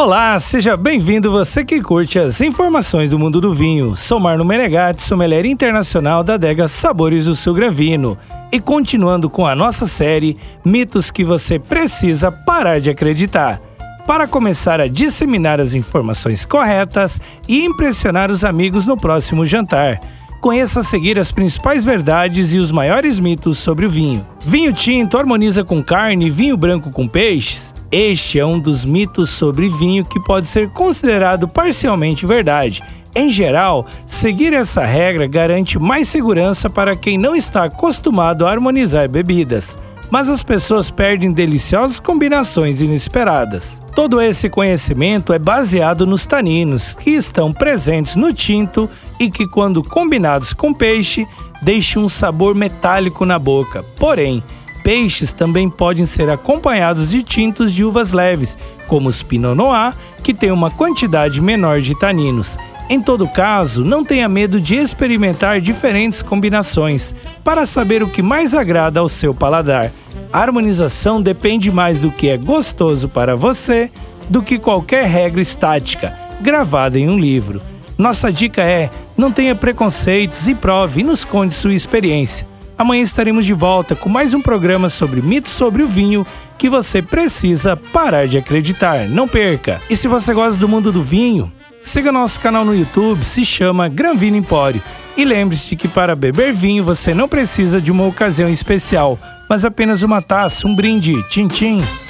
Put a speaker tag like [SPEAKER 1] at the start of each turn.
[SPEAKER 1] Olá, seja bem-vindo você que curte as informações do mundo do vinho. Sou Marno Menegatti, sommelier internacional da adega Sabores do Sul Gran Vino. E continuando com a nossa série Mitos que você precisa parar de acreditar. Para começar a disseminar as informações corretas e impressionar os amigos no próximo jantar. Conheça a seguir as principais verdades e os maiores mitos sobre o vinho. Vinho tinto harmoniza com carne, vinho branco com peixes? Este é um dos mitos sobre vinho que pode ser considerado parcialmente verdade. Em geral, seguir essa regra garante mais segurança para quem não está acostumado a harmonizar bebidas mas as pessoas perdem deliciosas combinações inesperadas. Todo esse conhecimento é baseado nos taninos, que estão presentes no tinto e que, quando combinados com peixe, deixam um sabor metálico na boca. Porém, peixes também podem ser acompanhados de tintos de uvas leves, como os Pinot Noir, que tem uma quantidade menor de taninos. Em todo caso, não tenha medo de experimentar diferentes combinações para saber o que mais agrada ao seu paladar. A harmonização depende mais do que é gostoso para você do que qualquer regra estática gravada em um livro. Nossa dica é: não tenha preconceitos e prove e nos conte sua experiência. Amanhã estaremos de volta com mais um programa sobre mitos sobre o vinho que você precisa parar de acreditar. Não perca! E se você gosta do mundo do vinho, Siga nosso canal no YouTube, se chama Gran Vino Empório. E lembre-se que para beber vinho você não precisa de uma ocasião especial, mas apenas uma taça, um brinde, tchim-tchim.
[SPEAKER 2] O